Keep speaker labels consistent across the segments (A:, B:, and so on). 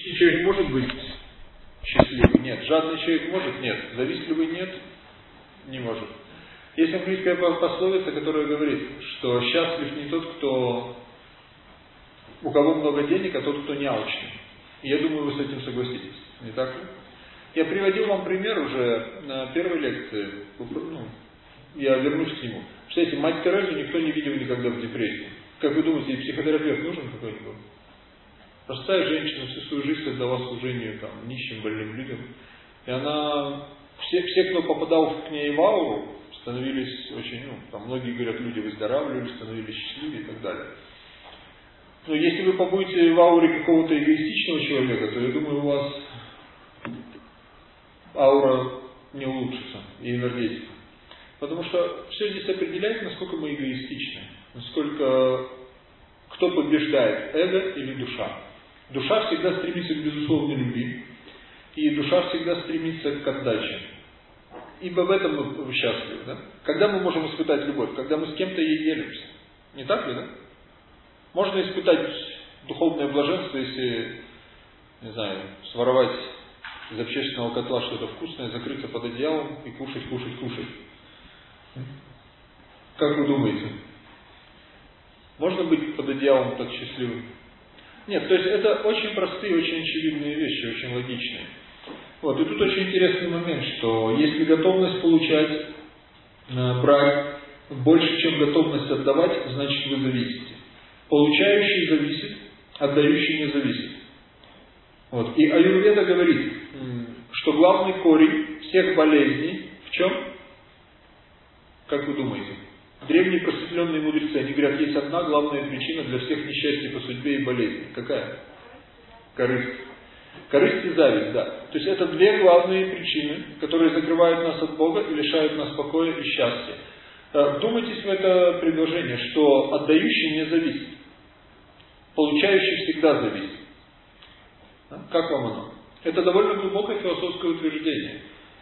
A: Нищий человек может быть счастливый? Нет. Жадный человек может? Нет. Завистливый? Нет. Не может. Есть английская пословица, которая говорит, что счастлив не тот, кто у кого много денег, а тот, кто не алчный. И я думаю, вы с этим согласитесь. Не так ли? Я приводил вам пример уже на первой лекции. Ну, я вернусь к нему. Кстати, мать Терезу никто не видел никогда в депрессии. Как вы думаете, психотерапевт нужен какой-нибудь? Простая женщина всю свою жизнь отдала служению там, нищим, больным людям. И она, все, все, кто попадал к ней в ауру, становились очень, ну, там многие говорят, люди выздоравливали, становились счастливее и так далее. Но если вы побудете в ауре какого-то эгоистичного человека, то я думаю, у вас аура не улучшится и энергетика. Потому что все здесь определяет, насколько мы эгоистичны, насколько кто побеждает, эго или душа. Душа всегда стремится к безусловной любви, и душа всегда стремится к отдаче. Ибо в этом мы счастливы. Да? Когда мы можем испытать любовь? Когда мы с кем-то ей делимся. Не так ли, да? Можно испытать духовное блаженство, если, не знаю, своровать из общественного котла что-то вкусное, закрыться под одеялом и кушать, кушать, кушать. Как вы думаете? Можно быть под одеялом так счастливым? Нет, то есть это очень простые, очень очевидные вещи, очень логичные. Вот, и тут очень интересный момент, что если готовность получать, э, брать больше, чем готовность отдавать, значит вы зависите. Получающий зависит, отдающий не зависит. Вот. И Аюрведа говорит, что главный корень всех болезней в чем? Как вы думаете? Древние просветленные мудрецы, они говорят, есть одна главная причина для всех несчастий по судьбе и болезней. Какая? Корысть. Корысть и зависть, да. То есть это две главные причины, которые закрывают нас от Бога и лишают нас покоя и счастья. Э, вдумайтесь в это предложение, что отдающий не зависит. Получающий всегда зависит. Как вам оно? Это довольно глубокое философское утверждение.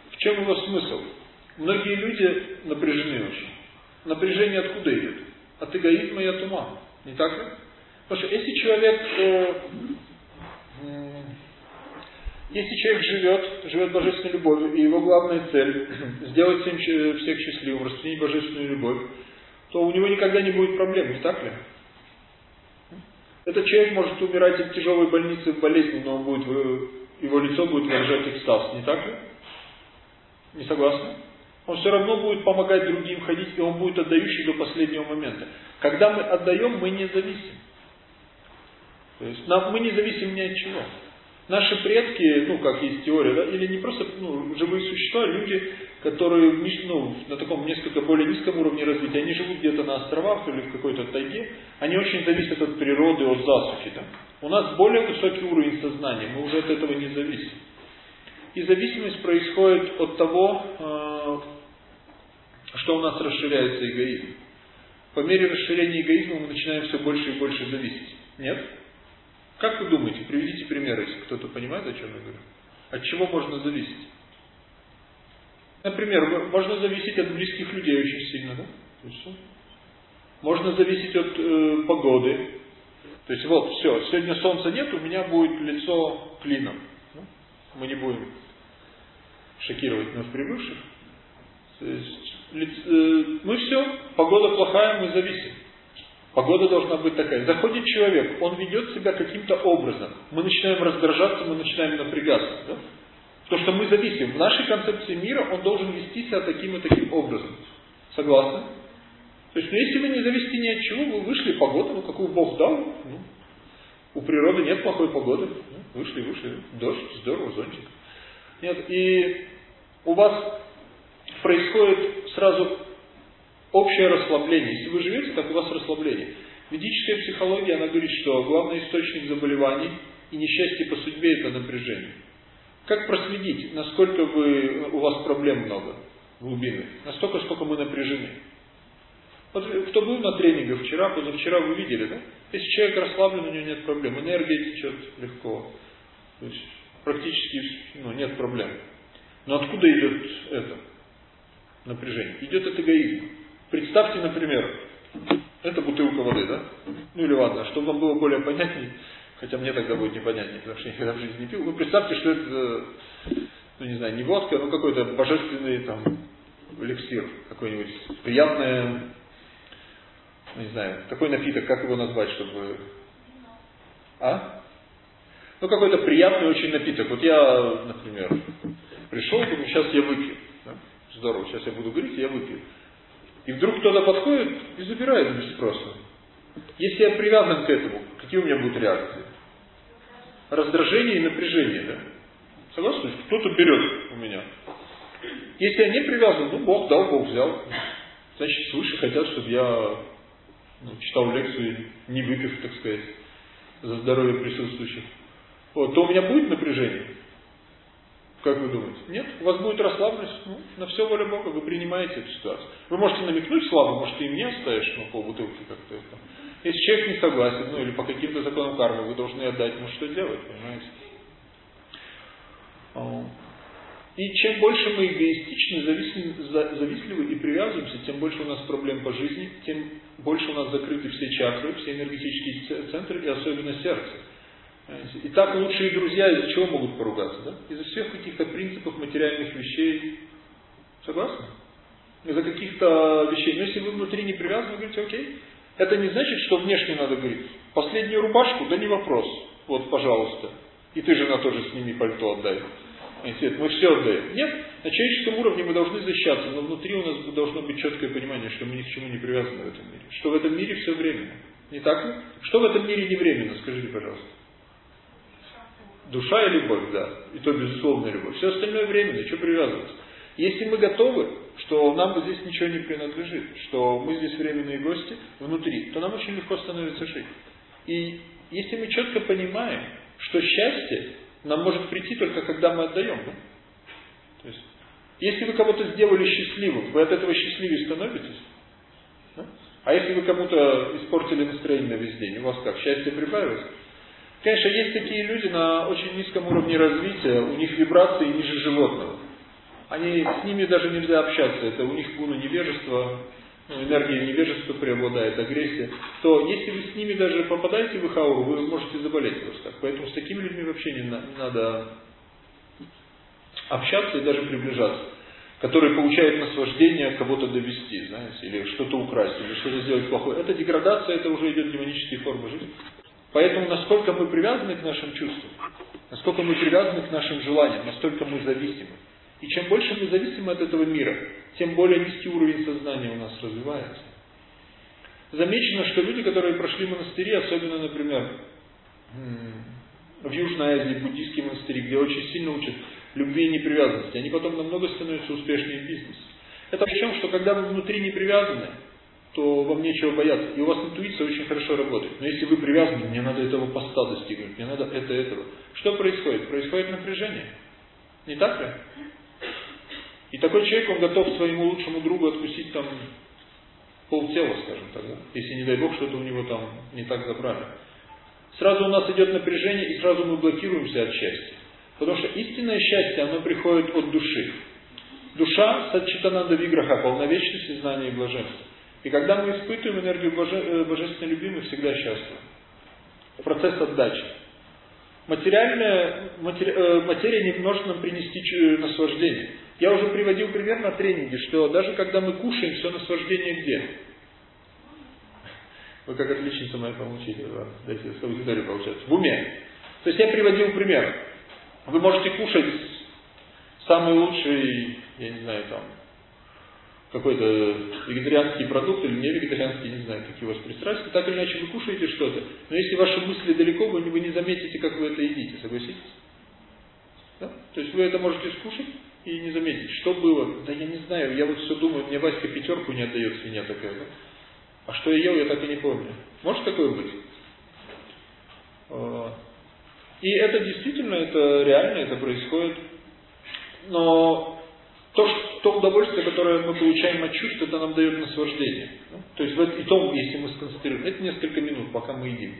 A: В чем его смысл? Многие люди напряжены очень. Напряжение откуда идет? От эгоизма и от ума. Не так ли? Потому что если человек, э, э, если человек живет, живет божественной любовью, и его главная цель сделать всем, всех счастливым, распространить божественную любовь, то у него никогда не будет проблем, не так ли? Этот человек может умирать от тяжелой больницы в болезни, но он будет, его лицо будет выражать экстаз, не так ли? Не согласны? Он все равно будет помогать другим ходить, и он будет отдающий до последнего момента. Когда мы отдаем, мы не зависим. То есть нам, мы не зависим ни от чего. Наши предки, ну как есть теория, да, или не просто ну, живые существа, люди, которые ну, на таком несколько более низком уровне развития, они живут где-то на островах или в какой-то тайге, они очень зависят от природы, от засухи. Там. У нас более высокий уровень сознания, мы уже от этого не зависим. И зависимость происходит от того, э, что у нас расширяется эгоизм. По мере расширения эгоизма мы начинаем все больше и больше зависеть. Нет? Как вы думаете, приведите примеры, если кто-то понимает, о чем я говорю. От чего можно зависеть? Например, можно зависеть от близких людей очень сильно, да? Есть, можно зависеть от э, погоды. То есть вот, все, сегодня солнца нет, у меня будет лицо клином. Ну, мы не будем шокировать нас прибывших. То есть, мы все, погода плохая, мы зависим. Погода должна быть такая. Заходит человек, он ведет себя каким-то образом. Мы начинаем раздражаться, мы начинаем напрягаться. Да? Потому что мы зависим. В нашей концепции мира он должен вести себя таким и таким образом. Согласны? То есть, ну, если вы не зависите ни от чего, вы вышли, погода, ну, какую Бог дал, ну, у природы нет плохой погоды. Ну, вышли, вышли, дождь, здорово, зонтик. Нет, и у вас происходит сразу общее расслабление. Если вы живете, так у вас расслабление. Ведическая психология, она говорит, что главный источник заболеваний и несчастья по судьбе – это напряжение. Как проследить, насколько вы, у вас проблем много, глубины? Настолько, сколько мы напряжены. Вот кто был на тренинге вчера, позавчера вы видели, да? Если человек расслаблен, у него нет проблем. Энергия течет легко. То есть практически ну, нет проблем. Но откуда идет это напряжение? Идет от эгоизма. Представьте, например, это бутылка воды, да? Ну или ладно, чтобы вам было более понятнее, Хотя мне тогда будет непонятнее, потому что я никогда в жизни не пил. Ну, представьте, что это, ну, не знаю, не водка, но какой-то божественный там эликсир какой-нибудь, приятное, ну, не знаю, такой напиток, как его назвать, чтобы... А? Ну, какой-то приятный очень напиток. Вот я, например, пришел, думаю, сейчас я выпью. Здорово, сейчас я буду говорить, я выпью. И вдруг кто-то подходит и забирает без спроса. Если я привязан к этому, какие у меня будут реакции? Раздражение и напряжение, да? Согласны? Кто-то берет у меня. Если я не привязан, ну, Бог дал, Бог взял. Значит, свыше хотят, чтобы я ну, читал лекцию, не выпив, так сказать, за здоровье присутствующих. Вот, то у меня будет напряжение? Как вы думаете? Нет? У вас будет расслабленность? Ну, на все воля Бога, вы принимаете эту ситуацию. Вы можете намекнуть слабо, может, ты и мне оставишь ну, полбутылки как-то это. Если человек не согласен, ну или по каким-то законам кармы, вы должны отдать, ну что делать, понимаете? И чем больше мы эгоистичны, завистливы и привязываемся, тем больше у нас проблем по жизни, тем больше у нас закрыты все чакры, все энергетические центры и особенно сердце. И так лучшие друзья из-за чего могут поругаться? Да? Из-за всех каких-то принципов материальных вещей. Согласны? Из-за каких-то вещей. Но если вы внутри не привязаны, говорите, окей. Это не значит, что внешне надо говорить. Последнюю рубашку, да не вопрос. Вот, пожалуйста. И ты, жена, тоже сними пальто отдай. Нет, мы все отдаем. Нет, на человеческом уровне мы должны защищаться, но внутри у нас должно быть четкое понимание, что мы ни к чему не привязаны в этом мире. Что в этом мире все временно. Не так ли? Что в этом мире не временно, скажите, пожалуйста. Душа и любовь, да. И то безусловная любовь. Все остальное временно, что привязываться. Если мы готовы, что нам здесь ничего не принадлежит, что мы здесь временные гости внутри, то нам очень легко становится жить. И если мы четко понимаем, что счастье нам может прийти только когда мы отдаем. Да? То есть, если вы кого-то сделали счастливым, вы от этого счастливее становитесь. Да? А если вы кому-то испортили настроение на весь день, у вас как, счастье прибавилось? Конечно, есть такие люди на очень низком уровне развития, у них вибрации ниже животного. Они, с ними даже нельзя общаться, это у них гуна невежества, ну, энергия невежества преобладает, агрессия, то если вы с ними даже попадаете в их ауру, вы можете заболеть просто так. Поэтому с такими людьми вообще не, не надо общаться и даже приближаться которые получают наслаждение кого-то довести, знаете, или что-то украсть, или что-то сделать плохое. Это деградация, это уже идет демонические формы жизни. Поэтому насколько мы привязаны к нашим чувствам, насколько мы привязаны к нашим желаниям, настолько мы зависимы. И чем больше мы зависим от этого мира, тем более низкий уровень сознания у нас развивается. Замечено, что люди, которые прошли монастыри, особенно, например, в Южной Азии, буддийские монастыри, где очень сильно учат любви и непривязанности, они потом намного становятся успешнее в бизнесе. Это в чем, что когда вы внутри не привязаны, то вам нечего бояться. И у вас интуиция очень хорошо работает. Но если вы привязаны, мне надо этого поста достигнуть, мне надо это, этого. Что происходит? Происходит напряжение. Не так ли? И такой человек, он готов своему лучшему другу откусить там полтела, скажем так, да? если не дай Бог что-то у него там не так забрали. Сразу у нас идет напряжение, и сразу мы блокируемся от счастья. Потому что истинное счастье, оно приходит от души. Душа садчитананда виграха, полновечности, знания и блаженства. И когда мы испытываем энергию боже, э, божественной любви, мы всегда счастливы. Процесс отдачи. Материальная, матери, э, материя не может нам принести наслаждение. Я уже приводил пример на тренинге, что даже когда мы кушаем, все наслаждение где? Вы как отличница моя помолчите, ладно, дайте с аудиторией получается. В уме. То есть я приводил пример. Вы можете кушать самый лучший, я не знаю, там, какой-то вегетарианский продукт или не вегетарианский, не знаю, какие у вас пристрастия, так или иначе вы кушаете что-то, но если ваши мысли далеко, вы вы не заметите, как вы это едите, согласитесь? Да? То есть вы это можете скушать и не заметить, что было. Да я не знаю, я вот все думаю, мне Васька пятерку не отдает, свинья такая, да? А что я ел, я так и не помню. Может такое быть? А, и это действительно, это реально, это происходит. Но то, что, то удовольствие, которое мы получаем от чувств, это нам дает наслаждение. То есть в том, если мы сконцентрируем, это несколько минут, пока мы едим.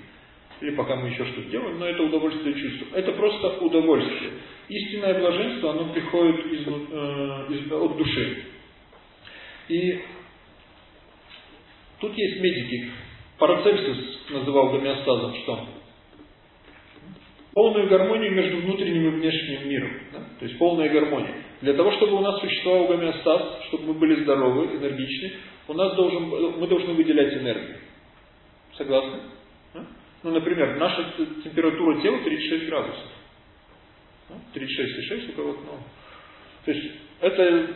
A: Или пока мы еще что-то делаем, но это удовольствие чувств. Это просто удовольствие. Истинное блаженство, оно приходит из, э, из, от души. И тут есть медики. Парацельсис называл гомеостазом что? полную гармонию между внутренним и внешним миром. Да? То есть полная гармония. Для того, чтобы у нас существовал гомеостаз, чтобы мы были здоровы, энергичны, у нас должен, мы должны выделять энергию. Согласны? Ну, например, наша температура тела 36 градусов. 36,6 у кого-то, ну. То есть это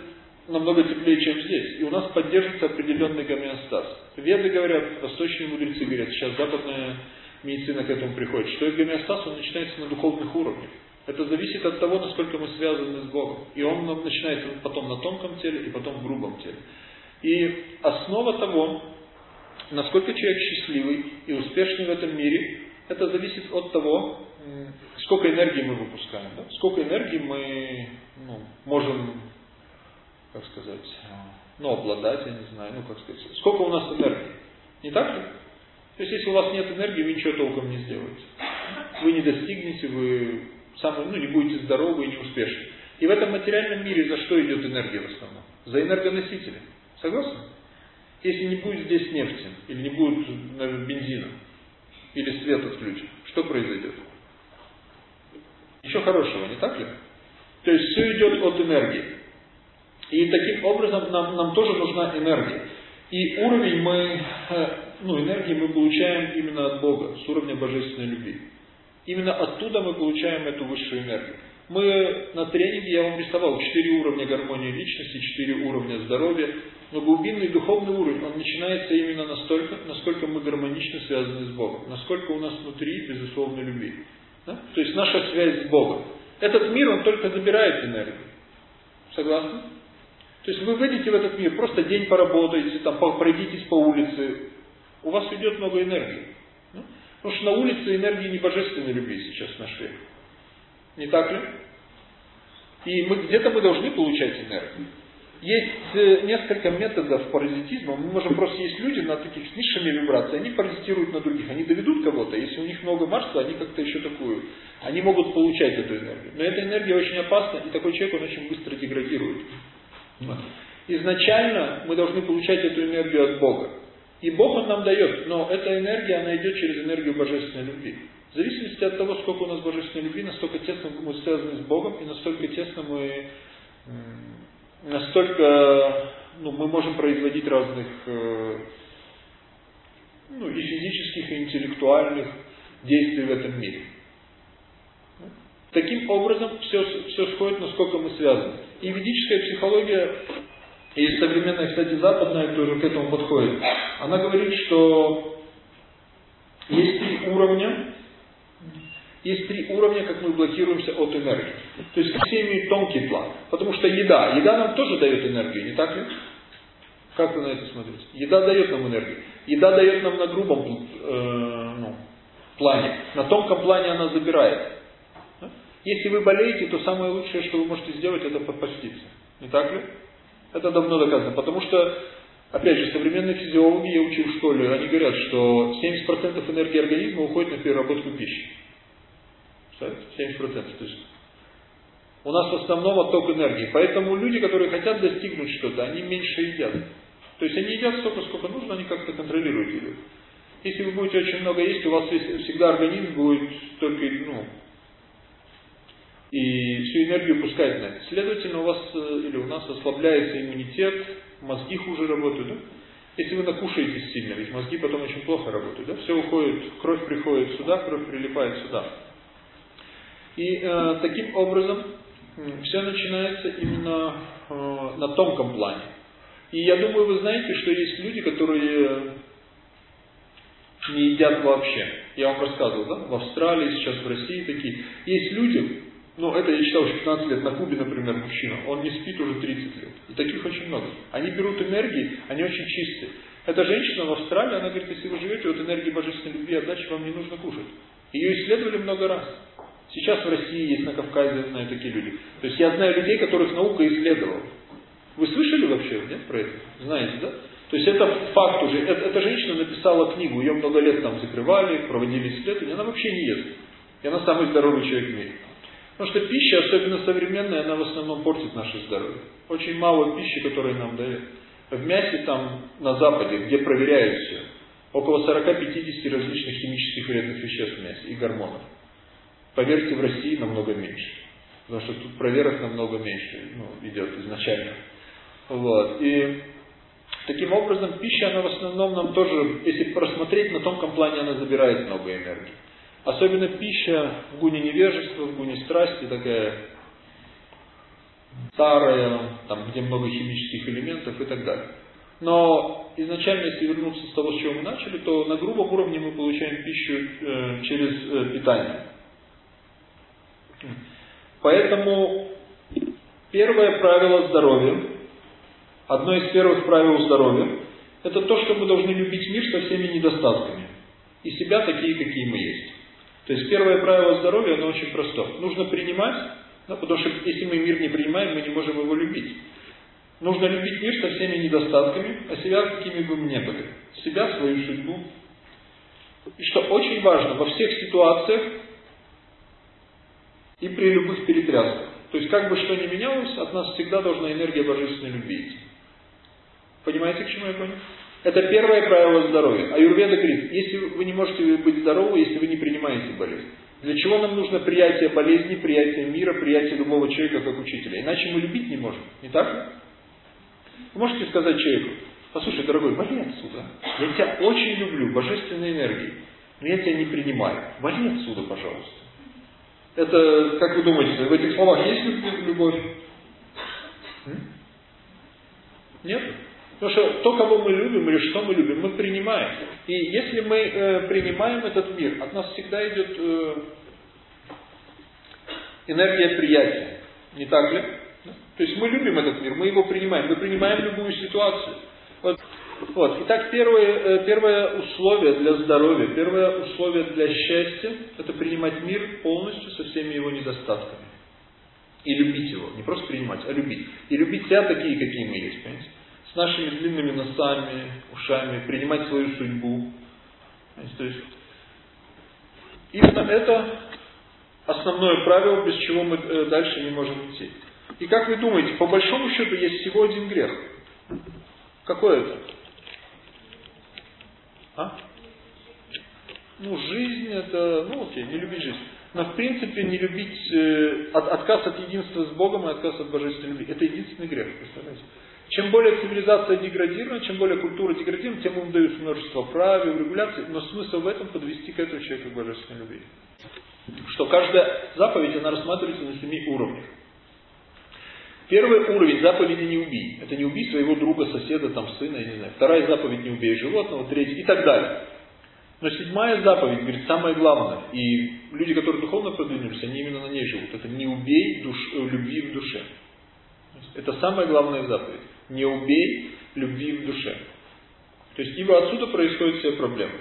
A: намного теплее, чем здесь. И у нас поддерживается определенный гомеостаз. Веды говорят, восточные мудрецы говорят, сейчас западная медицина к этому приходит, что гомеостаз, он начинается на духовных уровнях. Это зависит от того, насколько мы связаны с Богом. И он начинается потом на тонком теле и потом в грубом теле. И основа того, насколько человек счастливый и успешный в этом мире, это зависит от того, сколько энергии мы выпускаем. Да? Сколько энергии мы ну, можем как сказать, ну, обладать, я не знаю, ну, как сказать, сколько у нас энергии. Не так ли? То есть, если у вас нет энергии, вы ничего толком не сделаете. Вы не достигнете, вы самый, ну, не будете здоровы и не успешны. И в этом материальном мире за что идет энергия в основном? За энергоносители. Согласны? Если не будет здесь нефти, или не будет наверное, бензина, или свет отключен, что произойдет? Еще хорошего, не так ли? То есть все идет от энергии. И таким образом нам, нам тоже нужна энергия. И уровень мы, э, ну, энергии мы получаем именно от Бога, с уровня божественной любви. Именно оттуда мы получаем эту высшую энергию. Мы на тренинге, я вам рисовал, четыре уровня гармонии личности, четыре уровня здоровья. Но глубинный духовный уровень, он начинается именно настолько, насколько мы гармонично связаны с Богом. Насколько у нас внутри безусловной любви. Да? То есть наша связь с Богом. Этот мир, он только забирает энергию. Согласны? То есть вы выйдете в этот мир, просто день поработаете, там, пройдитесь по улице, у вас уйдет много энергии. Потому что на улице энергии не божественной любви сейчас нашли. Не так ли? И мы где-то мы должны получать энергию. Есть э, несколько методов паразитизма. Мы можем просто есть люди на таких с низшими вибрациями, они паразитируют на других, они доведут кого-то, если у них много Марса, они как-то еще такую, они могут получать эту энергию. Но эта энергия очень опасна, и такой человек, он очень быстро деградирует. Изначально мы должны получать эту энергию от Бога. И Бог Он нам дает, но эта энергия, она идет через энергию божественной любви. В зависимости от того, сколько у нас божественной любви, настолько тесно мы связаны с Богом, и настолько тесно мы, настолько ну, мы можем производить разных э, ну, и физических, и интеллектуальных действий в этом мире. Таким образом, все, все сходит, насколько мы связаны. И ведическая психология, и современная, кстати, западная тоже к этому подходит, она говорит, что есть три уровня, есть три уровня, как мы блокируемся от энергии. То есть все имеют тонкий план. Потому что еда, еда нам тоже дает энергию, не так ли? Как вы на это смотрите? Еда дает нам энергию. Еда дает нам на грубом э, ну, плане. На тонком плане она забирает. Если вы болеете, то самое лучшее, что вы можете сделать, это подпаститься. Не так ли? Это давно доказано. Потому что, опять же, современные физиологи, я учил в школе, они говорят, что 70% энергии организма уходит на переработку пищи. Представляете? 70%. То есть у нас в основном отток энергии. Поэтому люди, которые хотят достигнуть что-то, они меньше едят. То есть они едят столько, сколько нужно, они как-то контролируют еду. Если вы будете очень много есть, у вас всегда организм будет только, ну, и всю энергию пускает на это. Следовательно, у вас э, или у нас ослабляется иммунитет, мозги хуже работают. Да? Если вы накушаетесь сильно, ведь мозги потом очень плохо работают. Да? Все уходит, кровь приходит сюда, кровь прилипает сюда. И э, таким образом все начинается именно э, на тонком плане. И я думаю, вы знаете, что есть люди, которые не едят вообще. Я вам рассказывал, да? В Австралии, сейчас в России такие. Есть люди, ну, это я читал уже 15 лет на Кубе, например, мужчина. Он не спит уже 30 лет. И таких очень много. Они берут энергии, они очень чистые. Эта женщина в Австралии, она говорит, если вы живете от энергии божественной любви отдачи, вам не нужно кушать. Ее исследовали много раз. Сейчас в России есть, на Кавказе, знаю такие люди. То есть я знаю людей, которых наука исследовала. Вы слышали вообще, нет, про это? Знаете, да? То есть это факт уже. Это, эта женщина написала книгу, ее много лет там закрывали, проводили исследования, она вообще не ест. И она самый здоровый человек в мире. Потому что пища, особенно современная, она в основном портит наше здоровье. Очень мало пищи, которая нам дает. В мясе там на Западе, где проверяют все, около 40-50 различных химических вредных веществ в мясе и гормонов. Поверьте, в России намного меньше. Потому что тут проверок намного меньше ну, идет изначально. Вот. И таким образом пища, она в основном нам тоже, если просмотреть, на тонком плане она забирает много энергии. Особенно пища в гуне невежества, в гуне страсти, такая старая, там, где много химических элементов и так далее. Но изначально, если вернуться с того, с чего мы начали, то на грубом уровне мы получаем пищу э, через э, питание. Поэтому первое правило здоровья, одно из первых правил здоровья, это то, что мы должны любить мир со всеми недостатками. И себя такие, какие мы есть. То есть первое правило здоровья, оно очень простое. Нужно принимать, да, потому что если мы мир не принимаем, мы не можем его любить. Нужно любить мир со всеми недостатками, а себя какими бы мы ни были. Себя, свою судьбу. И что очень важно, во всех ситуациях и при любых перетрясках. То есть, как бы что ни менялось, от нас всегда должна энергия божественной любви. Понимаете, к чему я понял? Это первое правило здоровья. А Юрведа говорит, если вы не можете быть здоровы, если вы не принимаете болезнь. Для чего нам нужно приятие болезни, приятие мира, приятие любого человека как учителя? Иначе мы любить не можем. Не так Вы можете сказать человеку, послушай, дорогой, вали отсюда. Я тебя очень люблю, божественной энергией. Но я тебя не принимаю. Вали отсюда, пожалуйста. Это, как вы думаете, в этих словах есть любовь? Нет? Потому что то, кого мы любим или что мы любим, мы принимаем. И если мы э, принимаем этот мир, от нас всегда идет э, энергия приятия. Не так ли? То есть мы любим этот мир, мы его принимаем, мы принимаем любую ситуацию. Вот. Вот. Итак, первое, э, первое условие для здоровья, первое условие для счастья, это принимать мир полностью со всеми его недостатками. И любить его. Не просто принимать, а любить. И любить себя такие, какие мы есть, понимаете? С нашими длинными носами, ушами, принимать свою судьбу. То есть, именно это основное правило, без чего мы э, дальше не можем идти. И как вы думаете, по большому счету есть всего один грех. Какой это? А? Ну, жизнь это, ну окей, не любить жизнь. Но в принципе не любить, э, от, отказ от единства с Богом и отказ от божественной любви. Это единственный грех, представляете? Чем более цивилизация деградирована, чем более культура деградирована, тем им дают множество правил, регуляций, но смысл в этом подвести к этому человеку к божественной любви. Что каждая заповедь, она рассматривается на семи уровнях. Первый уровень заповеди не убий. Это не убий своего друга, соседа, там, сына, я не знаю. Вторая заповедь не убей животного, третья и так далее. Но седьмая заповедь, говорит, самое главное. И люди, которые духовно продвинулись, они именно на ней живут. Это не убей душ, э, любви в душе. Это самая главная заповедь. Не убей любви в душе. То есть, ибо отсюда происходят все проблемы.